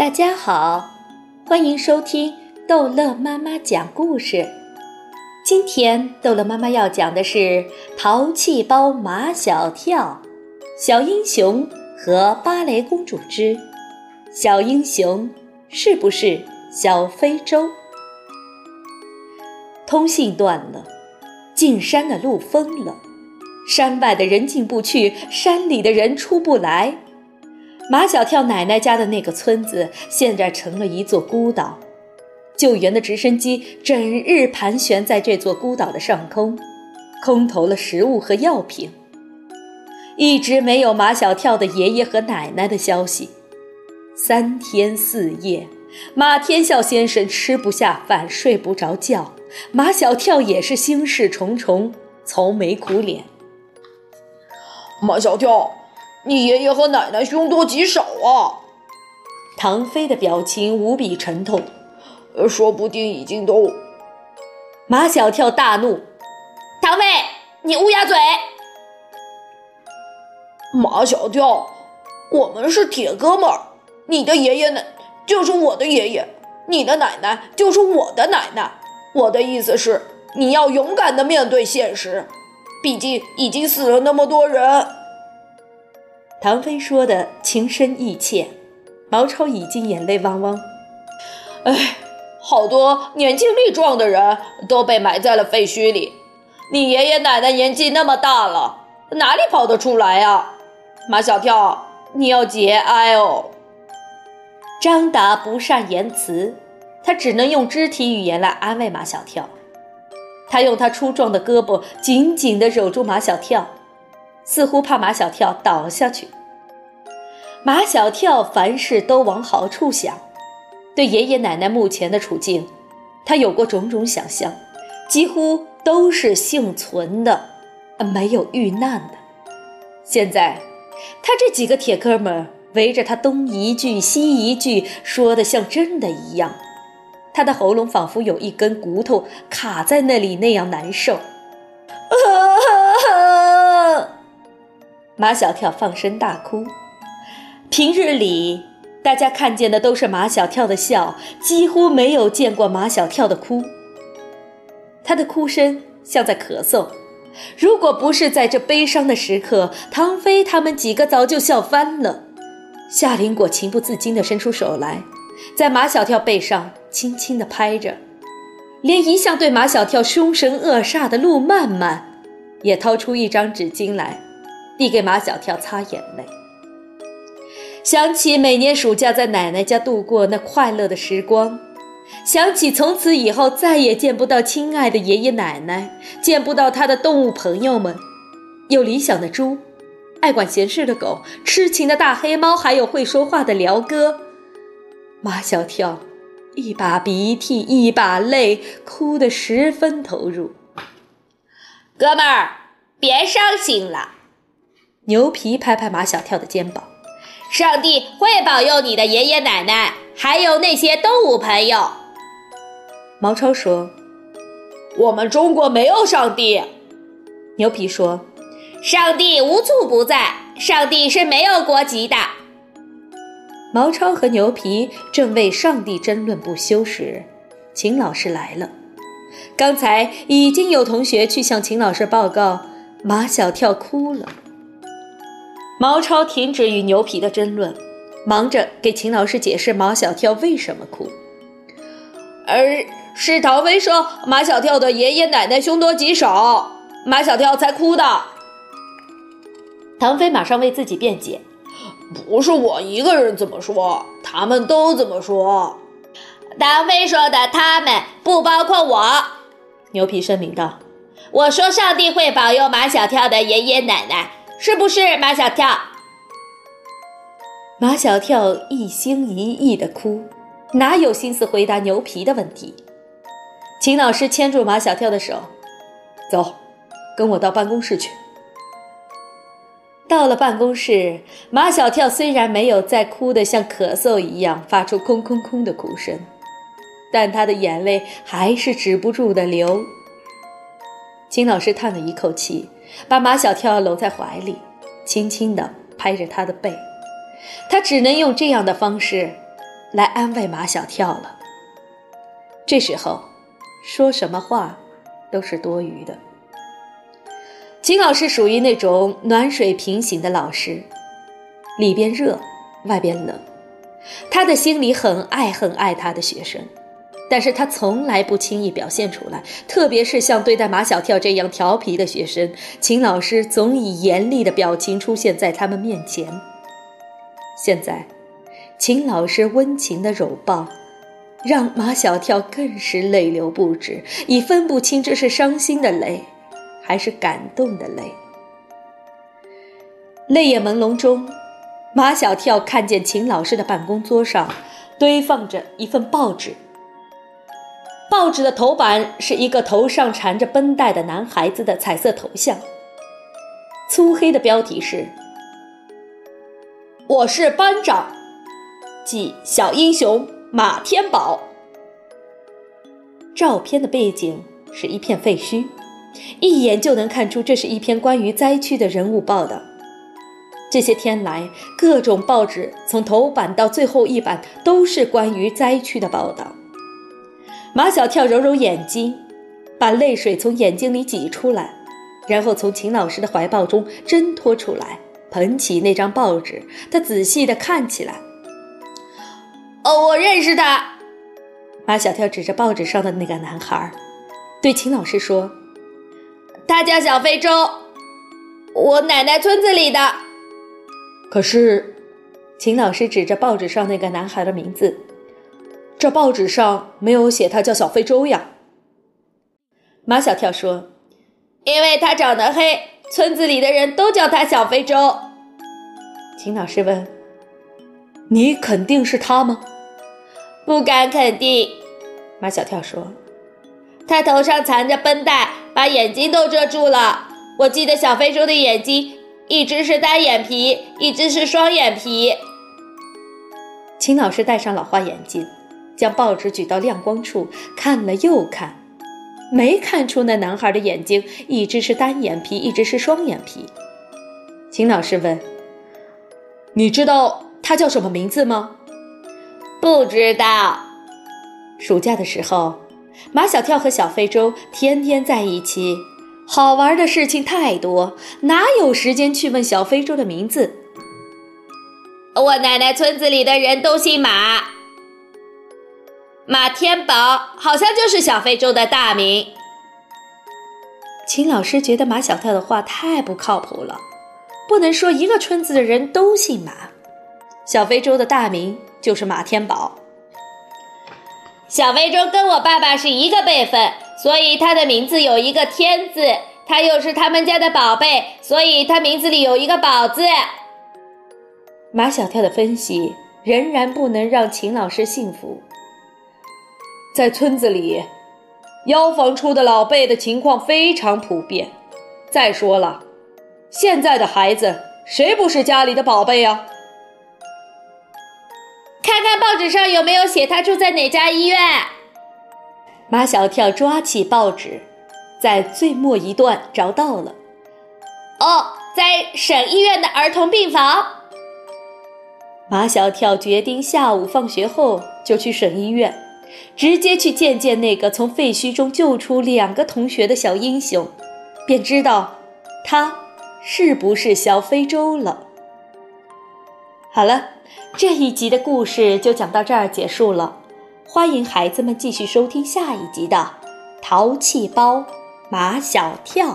大家好，欢迎收听逗乐妈妈讲故事。今天逗乐妈妈要讲的是《淘气包马小跳》、小英雄和芭蕾公主之小英雄是不是小非洲？通信断了，进山的路封了，山外的人进不去，山里的人出不来。马小跳奶奶家的那个村子，现在成了一座孤岛。救援的直升机整日盘旋在这座孤岛的上空，空投了食物和药品。一直没有马小跳的爷爷和奶奶的消息。三天四夜，马天笑先生吃不下饭，睡不着觉。马小跳也是心事重重，愁眉苦脸。马小跳。你爷爷和奶奶凶多吉少啊！唐飞的表情无比沉痛，说不定已经都……马小跳大怒：“唐飞，你乌鸦嘴！”马小跳，我们是铁哥们儿，你的爷爷呢，就是我的爷爷，你的奶奶就是我的奶奶。我的意思是，你要勇敢的面对现实，毕竟已经死了那么多人。唐飞说的情深意切，毛超已经眼泪汪汪。哎，好多年轻力壮的人都被埋在了废墟里。你爷爷奶奶年纪那么大了，哪里跑得出来啊？马小跳，你要节哀哦。张达不善言辞，他只能用肢体语言来安慰马小跳。他用他粗壮的胳膊紧紧地搂住马小跳。似乎怕马小跳倒下去。马小跳凡事都往好处想，对爷爷奶奶目前的处境，他有过种种想象，几乎都是幸存的，没有遇难的。现在，他这几个铁哥们围着他东一句西一句，说的像真的一样，他的喉咙仿佛有一根骨头卡在那里，那样难受。马小跳放声大哭。平日里，大家看见的都是马小跳的笑，几乎没有见过马小跳的哭。他的哭声像在咳嗽。如果不是在这悲伤的时刻，唐飞他们几个早就笑翻了。夏林果情不自禁地伸出手来，在马小跳背上轻轻地拍着，连一向对马小跳凶神恶煞的陆漫漫，也掏出一张纸巾来。递给马小跳擦眼泪，想起每年暑假在奶奶家度过那快乐的时光，想起从此以后再也见不到亲爱的爷爷奶奶，见不到他的动物朋友们，有理想的猪，爱管闲事的狗，痴情的大黑猫，还有会说话的辽哥，马小跳一把鼻涕一把泪，哭得十分投入。哥们儿，别伤心了。牛皮拍拍马小跳的肩膀，上帝会保佑你的爷爷奶奶，还有那些动物朋友。毛超说：“我们中国没有上帝。”牛皮说：“上帝无处不在，上帝是没有国籍的。”毛超和牛皮正为上帝争论不休时，秦老师来了。刚才已经有同学去向秦老师报告，马小跳哭了。毛超停止与牛皮的争论，忙着给秦老师解释马小跳为什么哭。而是唐飞说马小跳的爷爷奶奶凶多吉少，马小跳才哭的。唐飞马上为自己辩解：“不是我一个人这么说，他们都这么说。”唐飞说的“他们”不包括我。牛皮声明道：“我说上帝会保佑马小跳的爷爷奶奶。”是不是马小跳？马小跳一心一意的哭，哪有心思回答牛皮的问题？秦老师牵住马小跳的手，走，跟我到办公室去。到了办公室，马小跳虽然没有再哭得像咳嗽一样发出空空空的哭声，但他的眼泪还是止不住的流。秦老师叹了一口气。把马小跳搂在怀里，轻轻地拍着他的背，他只能用这样的方式，来安慰马小跳了。这时候，说什么话都是多余的。秦老师属于那种暖水瓶型的老师，里边热，外边冷。他的心里很爱很爱他的学生，但是他从来不轻易表现出来。特别是像对待马小跳这样调皮的学生，秦老师总以严厉的表情出现在他们面前。现在，秦老师温情的搂抱。让马小跳更是泪流不止，已分不清这是伤心的泪，还是感动的泪。泪眼朦胧中，马小跳看见秦老师的办公桌上堆放着一份报纸，报纸的头版是一个头上缠着绷带的男孩子的彩色头像，粗黑的标题是：“我是班长，即小英雄。”马天宝。照片的背景是一片废墟，一眼就能看出这是一篇关于灾区的人物报道。这些天来，各种报纸从头版到最后一版都是关于灾区的报道。马小跳揉揉眼睛，把泪水从眼睛里挤出来，然后从秦老师的怀抱中挣脱出来，捧起那张报纸，他仔细地看起来。哦，我认识他。马小跳指着报纸上的那个男孩，对秦老师说：“他叫小非洲，我奶奶村子里的。”可是，秦老师指着报纸上那个男孩的名字，这报纸上没有写他叫小非洲呀。马小跳说：“因为他长得黑，村子里的人都叫他小非洲。”秦老师问：“你肯定是他吗？”不敢肯定，马小跳说：“他头上缠着绷带，把眼睛都遮住了。我记得小非洲的眼睛一只是单眼皮，一只是双眼皮。”秦老师戴上老花眼镜，将报纸举到亮光处看了又看，没看出那男孩的眼睛一只是单眼皮，一只是双眼皮。秦老师问：“你知道他叫什么名字吗？”不知道。暑假的时候，马小跳和小非洲天天在一起，好玩的事情太多，哪有时间去问小非洲的名字？我奶奶村子里的人都姓马，马天宝好像就是小非洲的大名。秦老师觉得马小跳的话太不靠谱了，不能说一个村子的人都姓马。小非洲的大名。就是马天宝，小非洲跟我爸爸是一个辈分，所以他的名字有一个天字。他又是他们家的宝贝，所以他名字里有一个宝字。马小跳的分析仍然不能让秦老师信服。在村子里，妖房出的老辈的情况非常普遍。再说了，现在的孩子谁不是家里的宝贝呀？看看报纸上有没有写他住在哪家医院。马小跳抓起报纸，在最末一段找到了。哦，在省医院的儿童病房。马小跳决定下午放学后就去省医院，直接去见见那个从废墟中救出两个同学的小英雄，便知道他是不是小非洲了。好了。这一集的故事就讲到这儿结束了，欢迎孩子们继续收听下一集的《淘气包马小跳》。